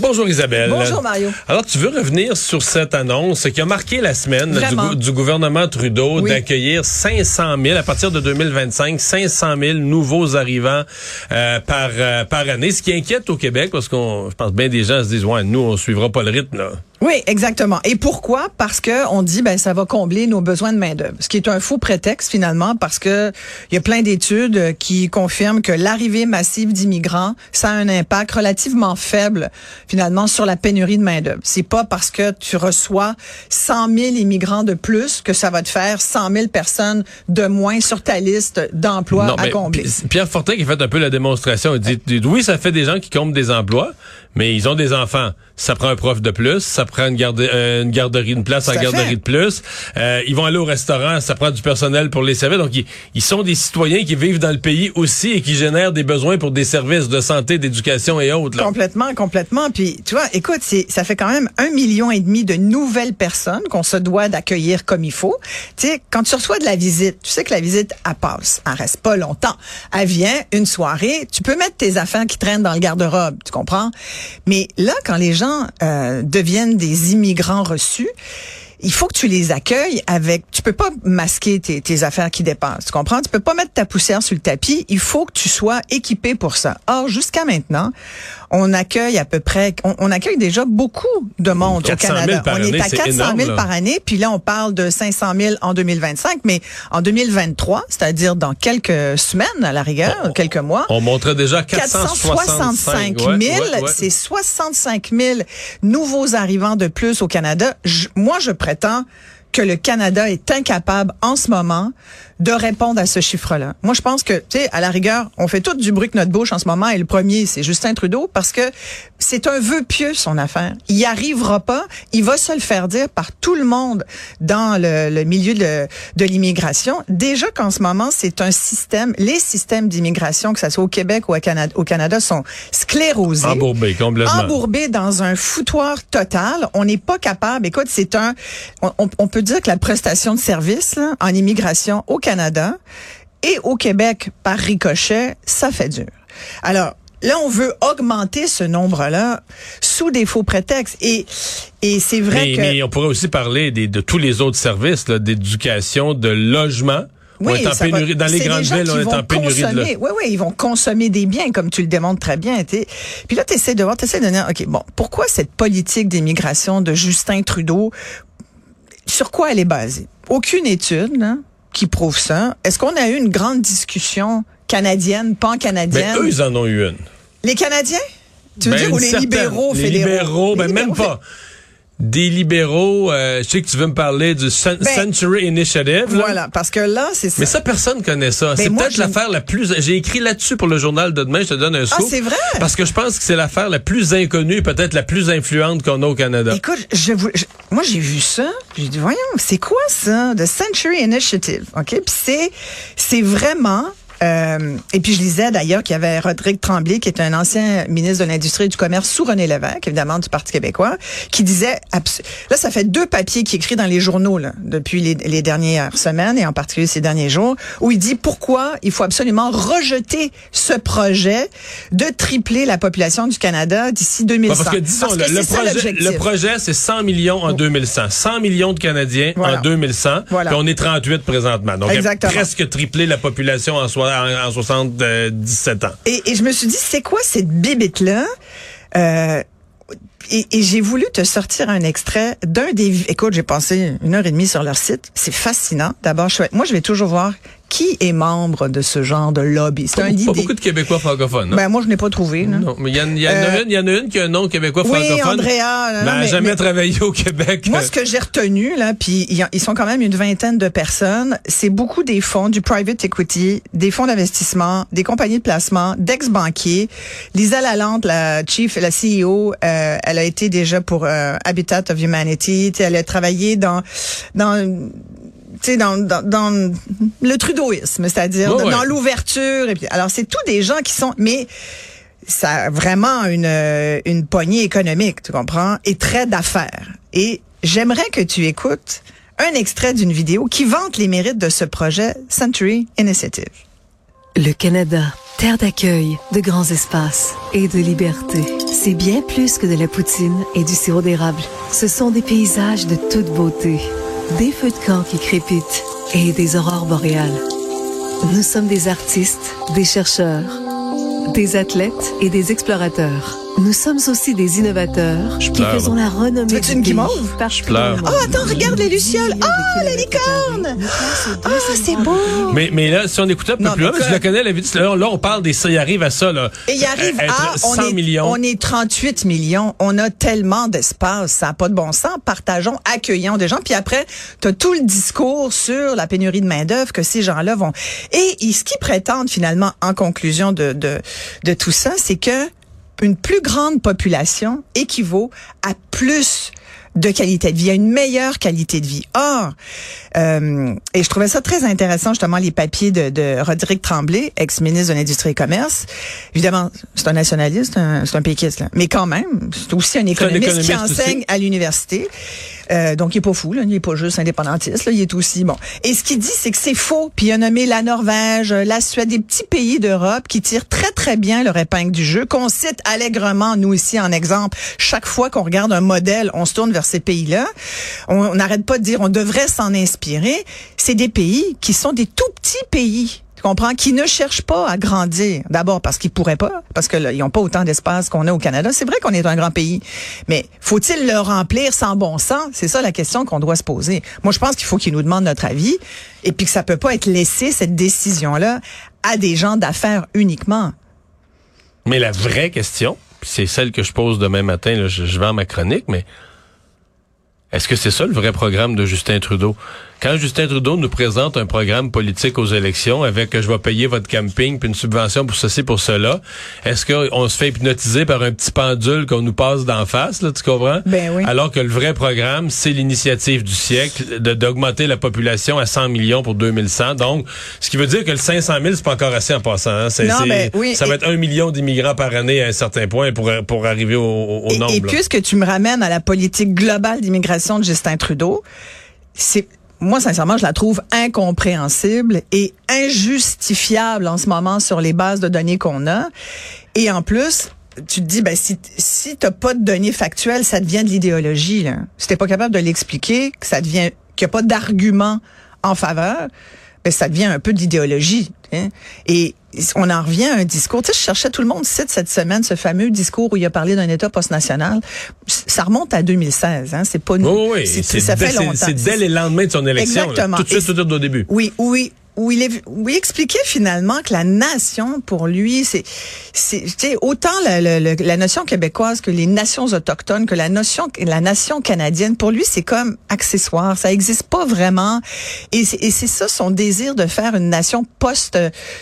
Bonjour Isabelle. Bonjour, Mario. Alors tu veux revenir sur cette annonce qui a marqué la semaine du, gouvernement Trudeau Oui. d'accueillir 500 000 à partir de 2025 500 000 nouveaux arrivants euh, par euh, par année, ce qui inquiète au Québec parce qu'on je pense bien des gens se disent ouais nous on suivra pas le rythme là. Oui, exactement. Et pourquoi? Parce que on dit ben ça va combler nos besoins de main d'œuvre, ce qui est un faux prétexte finalement, parce que il y a plein d'études euh, qui confirment que l'arrivée massive d'immigrants, ça a un impact relativement faible finalement sur la pénurie de main d'œuvre. C'est pas parce que tu reçois 100 000 immigrants de plus que ça va te faire 100 000 personnes de moins sur ta liste d'emplois à combler. Pi- Pierre Fortin qui a fait un peu la démonstration, il dit, dit, oui, ça fait des gens qui comblent des emplois, mais ils ont des enfants. Ça prend un prof de plus, ça prend une, garde, euh, une garderie, une place en à garderie fait. de plus. Euh, ils vont aller au restaurant, ça prend du personnel pour les servir. Donc, ils, ils sont des citoyens qui vivent dans le pays aussi et qui génèrent des besoins pour des services de santé, d'éducation et autres. là. Complètement, complètement. Puis, tu vois, écoute, ça fait quand même un million et demi de nouvelles personnes qu'on se doit d'accueillir comme il faut. Tu sais, quand tu reçois de la visite, tu sais que la visite, elle passe. Elle reste pas longtemps. Elle vient une soirée. Tu peux mettre tes affaires qui traînent dans le garde-robe. Tu comprends? Mais là, quand les gens euh, deviennent des immigrants reçus, il faut que tu les accueilles avec. Tu peux pas masquer tes, tes affaires qui dépassent. Tu comprends? Tu peux pas mettre ta poussière sur le tapis. Il faut que tu sois équipé pour ça. Or, jusqu'à maintenant, on accueille à peu près. On, on accueille déjà beaucoup de monde au 400 000 Canada. on année, est à c'est 400 000 énorme, là. par année. Puis là, on parle de 500 000 en 2025, mais en 2023, c'est-à-dire dans quelques semaines à la rigueur, quelques mois. On montre déjà 465 000, Ouais, ouais, ouais. c'est 65 000 nouveaux arrivants de plus au Canada. Je- moi, je prétends que le Canada est incapable en ce moment de répondre à ce chiffre-là. Moi, je pense que, tu sais, à la rigueur, on fait tout du bruit que notre bouche en ce moment, et le premier, c'est Justin Trudeau, parce que c'est un vœu pieux, son affaire. Il y arrivera pas, il va se le faire dire par tout le monde dans le, le milieu de, de l'immigration. Déjà qu'en ce moment, c'est un système, les systèmes d'immigration, que ce soit au Québec ou au Canada, au Canada sont sclérosés Embourbé, complètement. embourbé dans un foutoir total. On n'est pas capable. Écoute, c'est un. On, on- on peut dire que la prestation de service là, en immigration au Canada et au Québec par ricochet, ça fait dur. Alors. Là, on veut augmenter ce nombre-là sous des faux prétextes. Et, et c'est vrai mais, que... mais on pourrait aussi parler des, de tous les autres services, d'éducation, de logement. on est en ça va- pénurie. Dans les grandes villes, on est en pénurie de. Oui, oui, ils vont consommer des biens, comme tu le démontres très bien. t'sais. Puis là, tu essaies de voir, tu essaies de dire, OK, bon, pourquoi cette politique d'immigration de Justin Trudeau, sur quoi elle est basée? Aucune étude là, qui prouve ça. Est-ce qu'on a eu une grande discussion canadienne, Mais pan-canadienne? eux, ils en ont eu une. les Canadiens? Tu veux Ben, dire, ou les libéraux Les fédéraux? libéraux, ben Les même pas. Des libéraux, euh, je sais que tu veux me parler du Ben, Century Initiative. là. Voilà, parce que là, c'est ça. Mais ça, personne connaît ça. c'est Ben, moi, peut-être l'affaire la plus... J'ai écrit là-dessus pour le journal de demain, je te donne un Ah, scoop. c'est vrai? Parce que je pense que c'est l'affaire la plus inconnue et peut-être la plus influente qu'on a au Canada. Écoute, je, vous- je- moi j'ai vu ça, j'ai dit voyons, c'est quoi ça, The Century Initiative, ok? Puis c'est c'est vraiment euh, et puis je lisais d'ailleurs qu'il y avait Rodrigue Tremblay, qui est un ancien ministre de l'Industrie et du Commerce sous René Lévesque, évidemment du Parti québécois, qui disait, là ça fait deux papiers qu'il écrit dans les journaux là, depuis les, les dernières semaines et en particulier ces derniers jours, où il dit pourquoi il faut absolument rejeter ce projet de tripler la population du Canada d'ici 2100. Ouais, parce que disons, Parce le, que projet, l'objectif. le projet, c'est 100 millions en 2100. 100 millions de Canadiens Voilà. en 2100. Voilà. Puis on est 38 présentement. Donc, Exactement. presque triplé la population en, soi- en, en 77 ans. Et, je me suis dit, c'est quoi cette bibite-là? Et, et j'ai voulu te sortir un extrait d'un des... Écoute, j'ai passé une heure et demie sur leur site. C'est fascinant. D'abord, moi, je vais toujours voir qui est membre de ce genre de lobby? C'est Pas, un pas idée. beaucoup de Québécois francophones. hein? Ben, moi, je n'ai pas trouvé. là. non, mais il y, en- il y a Euh, une, il y en a une qui a un nom québécois oui, francophone. Andrea, non, mais non, elle n'a mais- jamais mais- travaillé au Québec. Moi, ce que j'ai retenu, là, puis ils sont quand même une vingtaine de personnes, c'est beaucoup des fonds, du private equity, des fonds d'investissement, des compagnies de placement, d'ex-banquiers. Lisa Lalande, la chief, la CEO, euh, elle a été déjà pour euh, Habitat of Humanity. Elle a travaillé dans dans tu sais, dans, dans, dans le trudeauisme, c'est-à-dire Ouais, dans l'ouverture. Et puis, alors, c'est tous des gens qui sont, mais ça a vraiment une, euh, une poignée économique, tu comprends, et très d'affaires. Et j'aimerais que tu écoutes un extrait d'une vidéo qui vante les mérites de ce projet Century Initiative. Le Canada, terre d'accueil, de grands espaces et de liberté. C'est bien plus que de la poutine et du sirop d'érable. Ce sont des paysages de toute beauté, des feux de camp qui crépitent et des aurores boréales. Nous sommes des artistes, des chercheurs, des athlètes et des explorateurs. Nous sommes aussi des innovateurs Je qui pleure, faisons la renommée Tu veux-tu du une guimauve? Je pleure. Oh, attends, regarde les lucioles. Oh, la licorne. Ah, c'est beau. Mais, mais là, si on écoutait un peu Non, plus loin, parce que quoi? je la connais, la vidéo, là, là, on parle des ça, il arrive à ça, là. Et il arrive à, être on 100 est, millions. on est 38 millions, on a tellement d'espace, ça n'a pas de bon sens. Partageons, accueillons des gens, puis après, tu as tout le discours sur la pénurie de main d'œuvre que ces gens-là vont. Et, et ce qu'ils prétendent finalement en conclusion de de, de tout ça, c'est que une plus grande population équivaut à plus de qualité de vie, à une meilleure qualité de vie. Or, euh, et je trouvais ça très intéressant, justement, les papiers de, de Roderick Tremblay, ex-ministre de l'Industrie et Commerce. Évidemment, c'est un nationaliste, c'est un péquiste, là. mais quand même, c'est aussi un économiste, qui économiste enseigne aussi. à l'université. Euh, donc, il est pas fou, là. il est pas juste indépendantiste, là. il est aussi bon. Et ce qu'il dit, c'est que c'est faux. Puis il a nommé la Norvège, la Suède, des petits pays d'Europe qui tirent très très bien leur épingle du jeu, qu'on cite allègrement nous ici en exemple. Chaque fois qu'on regarde un modèle, on se tourne vers ces pays-là. On n'arrête pas de dire on devrait s'en inspirer. C'est des pays qui sont des tout petits pays. Tu comprends? Qui ne cherchent pas à grandir. D'abord parce qu'ils pourraient pas, parce que là, ils n'ont pas autant d'espace qu'on a au Canada. C'est vrai qu'on est un grand pays, mais faut-il le remplir sans bon sens? C'est ça la question qu'on doit se poser. Moi, je pense qu'il faut qu'ils nous demandent notre avis et puis que ça peut pas être laissé, cette décision-là, à des gens d'affaires uniquement. Mais la vraie question, c'est celle que je pose demain matin, là, je, je vais en ma chronique, mais est-ce que c'est ça le vrai programme de Justin Trudeau? Quand Justin Trudeau nous présente un programme politique aux élections avec euh, je vais payer votre camping puis une subvention pour ceci, pour cela, est-ce qu'on se fait hypnotiser par un petit pendule qu'on nous passe d'en face, là, tu comprends? Ben oui. Alors que le vrai programme, c'est l'initiative du siècle de- d'augmenter la population à 100 millions pour 2100. Donc, ce qui veut dire que le 500 000, c'est pas encore assez en passant. hein. C'est- Non, c'est- ben oui, ça va et- être un million d'immigrants par année à un certain point pour, pour arriver au, au- Et, nombre. et là. puisque tu me ramènes à la politique globale d'immigration de Justin Trudeau, c'est moi sincèrement, je la trouve incompréhensible et injustifiable en ce moment sur les bases de données qu'on a. Et en plus, tu te dis ben si si t'as pas de données factuelles, ça devient de l'idéologie là. Si t'es pas capable de l'expliquer, que ça devient qu'il n'y a pas d'argument en faveur, ben ça devient un peu de l'idéologie. hein. Et on en revient à un discours. Tu sais, je cherchais tout le monde cite cette semaine ce fameux discours où il a parlé d'un État post-national. Ça remonte à 2016. Hein. C'est pas nous. Oui, oui, C'est- ça dès- fait c'est- longtemps. C'est dès les lendemains de son élection. là. Exactement. Tout de suite, Et tout de suite au début. Oui, oui. Où il, est, où il expliquait finalement que la nation, pour lui, c'est, c'est, autant la, la, la- notion québécoise que les nations autochtones, que la notion, la nation canadienne, pour lui, c'est comme accessoire. Ça existe pas vraiment. Et c'est, et c'est ça son désir de faire une nation post,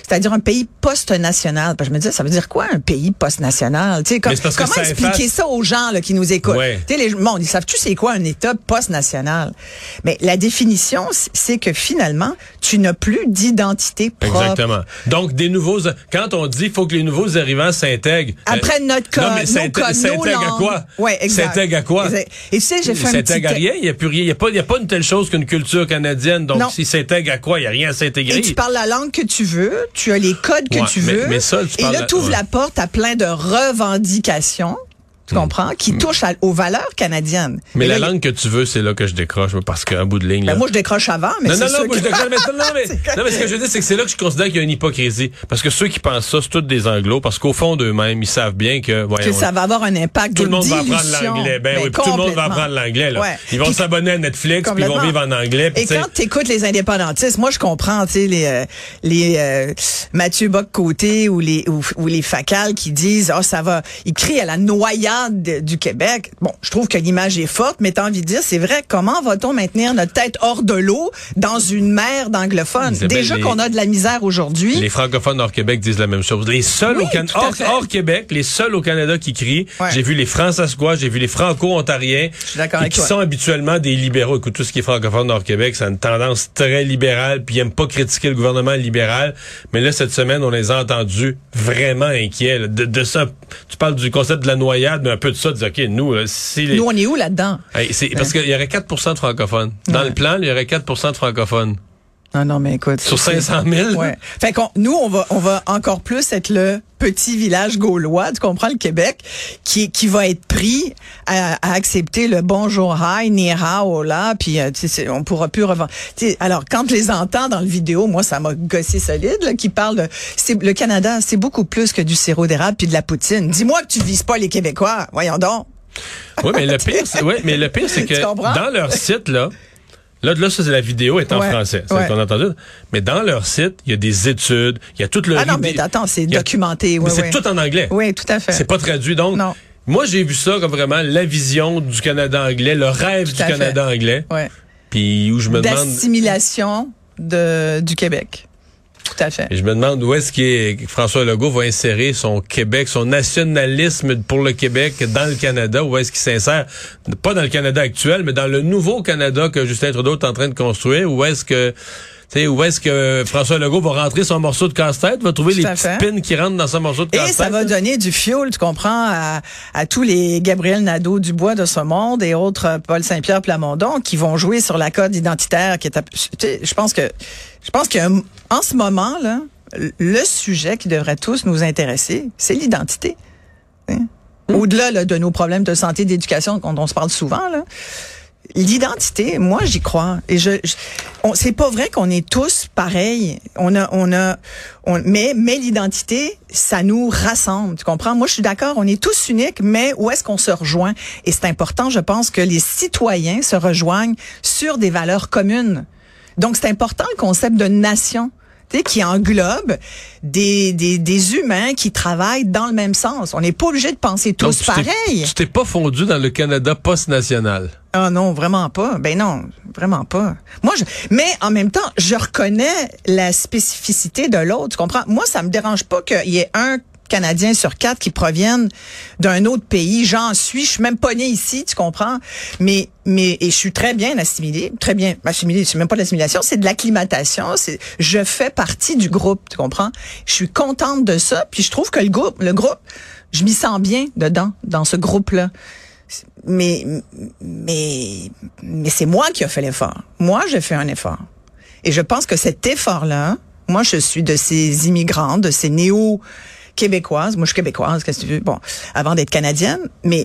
c'est-à-dire un pays post-national. Ben, je me disais, ça veut dire quoi un pays post-national? Tu sais, comme- comment ça expliquer efface- ça aux gens là, qui nous écoutent? Ouais. Tu sais, les monde, ils savent-tu c'est quoi un État post-national? Mais la définition, c'est que finalement, tu n'as plus d'identité propre. Exactement. Donc, des nouveaux, quand on dit faut que les nouveaux arrivants s'intègrent. Après euh, notre code, Non, mais s'intègrent s'intègrent à quoi? Ouais, exact. S'intègrent à quoi? Et tu sais, j'ai fait un petit... à rien. Il n'y a plus rien. Il n'y a, pas- il y a pas une telle chose qu'une culture canadienne. Donc, Non. s'il s'intègre à quoi? Il n'y a rien à s'intégrer. Et tu parles la langue que tu veux, tu as les codes que Ouais, tu veux. mais ça, tu et là, tu ouvres ouais. la porte à plein de revendications. Tu comprends? Qui touchent à- aux valeurs canadiennes. Hmm. Mais la là, langue que tu veux, c'est là que je décroche, parce qu'un bout de ligne. Ben, moi, je décroche avant, mais non, non, non, moi, je décroche, mais, non, mais, non, mais ce que je veux dire, c'est que c'est là que je considère qu'il y a une hypocrisie. Parce que ceux qui pensent ça, c'est tous des anglos, parce qu'au fond d'eux-mêmes, ils savent bien que, que ça va avoir un impact tout de le monde va apprendre l'anglais. Ben, Ben, oui, puis tout le monde va apprendre l'anglais, là. Ouais. Ils vont s'abonner à Netflix, puis ils vont vivre en anglais. Et quand tu écoutes les indépendantistes, moi je comprends, tu sais les euh, les euh, Mathieu Bock côté ou les ou, ou les facals qui disent "Oh ça va, ils crient à la noyade Du Québec, bon, je trouve que l'image est forte, mais t'as envie de dire, c'est vrai, comment va-t-on maintenir notre tête hors de l'eau dans une mer d'anglophones? Déjà les- qu'on a de la misère aujourd'hui. Les francophones hors Québec disent la même chose. Les seuls Oui, au Can- hors, Québec, les seuls au Canada qui crient. Ouais. J'ai vu les Françaisquois, j'ai vu les Franco-Ontariens. qui toi. sont habituellement des libéraux. Écoute, tout ce qui est francophone hors Québec, ça a une tendance très libérale, puis ils aiment pas critiquer le gouvernement libéral. Mais là, cette semaine, on les a entendus vraiment inquiets. là. De, de ça, tu parles du concept de la noyade, un peu de ça, de dire, OK, nous, là, si les... Nous, on est où là-dedans? Hey, c'est parce qu'il y aurait 4% de francophones. Dans Ouais. le plan, il y aurait 4% de francophones. Non, non, mais écoute. Sur c'est- 500 000? Ouais. Fait qu'on, nous, on va, on va encore plus être le petit village gaulois, tu comprends, le Québec, qui, qui va être pris à, à accepter le bonjour hi, ni hao là, puis euh, on pourra plus revendre. Alors, quand je les entends dans le vidéo, moi, ça m'a gossé solide, là, qui parle de, c'est, le Canada, c'est beaucoup plus que du sirop d'érable puis de la poutine. Dis-moi que tu vises pas les Québécois. Voyons donc. Oui, mais le pire, c'est, ouais, mais le pire, c'est que dans leur site, là, là, là, ça, c'est la vidéo est en Ouais, français. C'est ouais. ce qu'on a entendu. Mais dans leur site, il y a des études, il y a tout le Ah non, mais attends, c'est documenté. mais ouais, c'est tout en anglais. Oui, tout à fait. C'est pas traduit. Donc, Non. moi, j'ai vu ça comme vraiment la vision du Canada anglais, le rêve du à fait. Canada anglais. Puis où je me demande, D'assimilation de, du Québec. Je me demande où est-ce que François Legault va insérer son Québec, son nationalisme pour le Québec dans le Canada? Où est-ce qu'il s'insère? Pas dans le Canada actuel, mais dans le nouveau Canada que Justin Trudeau est en train de construire. Où est-ce que, sais, où est-ce que François Legault va rentrer son morceau de casse-tête, va trouver Tout les petites pins qui rentrent dans son morceau de Et casse-tête? ça va donner du fuel, tu comprends, à, à tous les Gabriel Nadeau-Dubois de ce monde et autres euh, Paul Saint-Pierre Plamondon qui vont jouer sur la code identitaire qui est, je pense que, je pense qu'en ce moment, là, le sujet qui devrait tous nous intéresser, c'est l'identité. Hein? Au-delà là, de nos problèmes de santé, d'éducation dont on se parle souvent, là, l'identité, moi j'y crois. Et je, je c'est pas vrai qu'on est tous pareils. On a, on a, on, mais, mais l'identité, ça nous rassemble. Tu comprends? Moi, je suis d'accord. On est tous uniques, mais où est-ce qu'on se rejoint? Et c'est important, je pense, que les citoyens se rejoignent sur des valeurs communes. Donc, c'est important le concept de nation. Tu qui englobe des, des, des humains qui travaillent dans le même sens. On n'est pas obligé de penser Donc, tous tu t'es- pareil. Tu t'es pas fondu dans le Canada post-national? Ah non, vraiment pas. Ben non, vraiment pas. Moi, je, mais en même temps, je reconnais la spécificité de l'autre. Tu comprends? Moi, ça me dérange pas qu'il y ait un Canadien sur quatre qui proviennent d'un autre pays. J'en suis. Je suis même pas né ici, tu comprends? Mais, mais, et je suis très bien assimilée. Très bien assimilée. C'est même pas de l'assimilation, c'est de l'acclimatation. C'est, je fais partie du groupe, tu comprends? Je suis contente de ça. Puis je trouve que le groupe, le groupe, je m'y sens bien dedans, dans ce groupe-là mais mais mais c'est moi qui a fait l'effort. Moi, j'ai fait un effort. Et je pense que cet effort-là, moi, je suis de ces immigrantes, de ces néo québécoises. Moi, je suis québécoise, qu'est-ce que tu veux? Bon, avant d'être canadienne, mais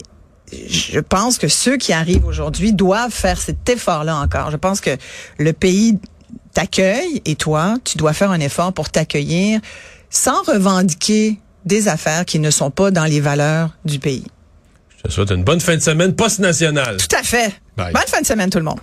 je pense que ceux qui arrivent aujourd'hui doivent faire cet effort-là encore. Je pense que le pays t'accueille et toi, tu dois faire un effort pour t'accueillir sans revendiquer des affaires qui ne sont pas dans les valeurs du pays. Je te souhaite une bonne fin de semaine post-nationale. Tout à fait. Bye. Bonne fin de semaine, tout le monde.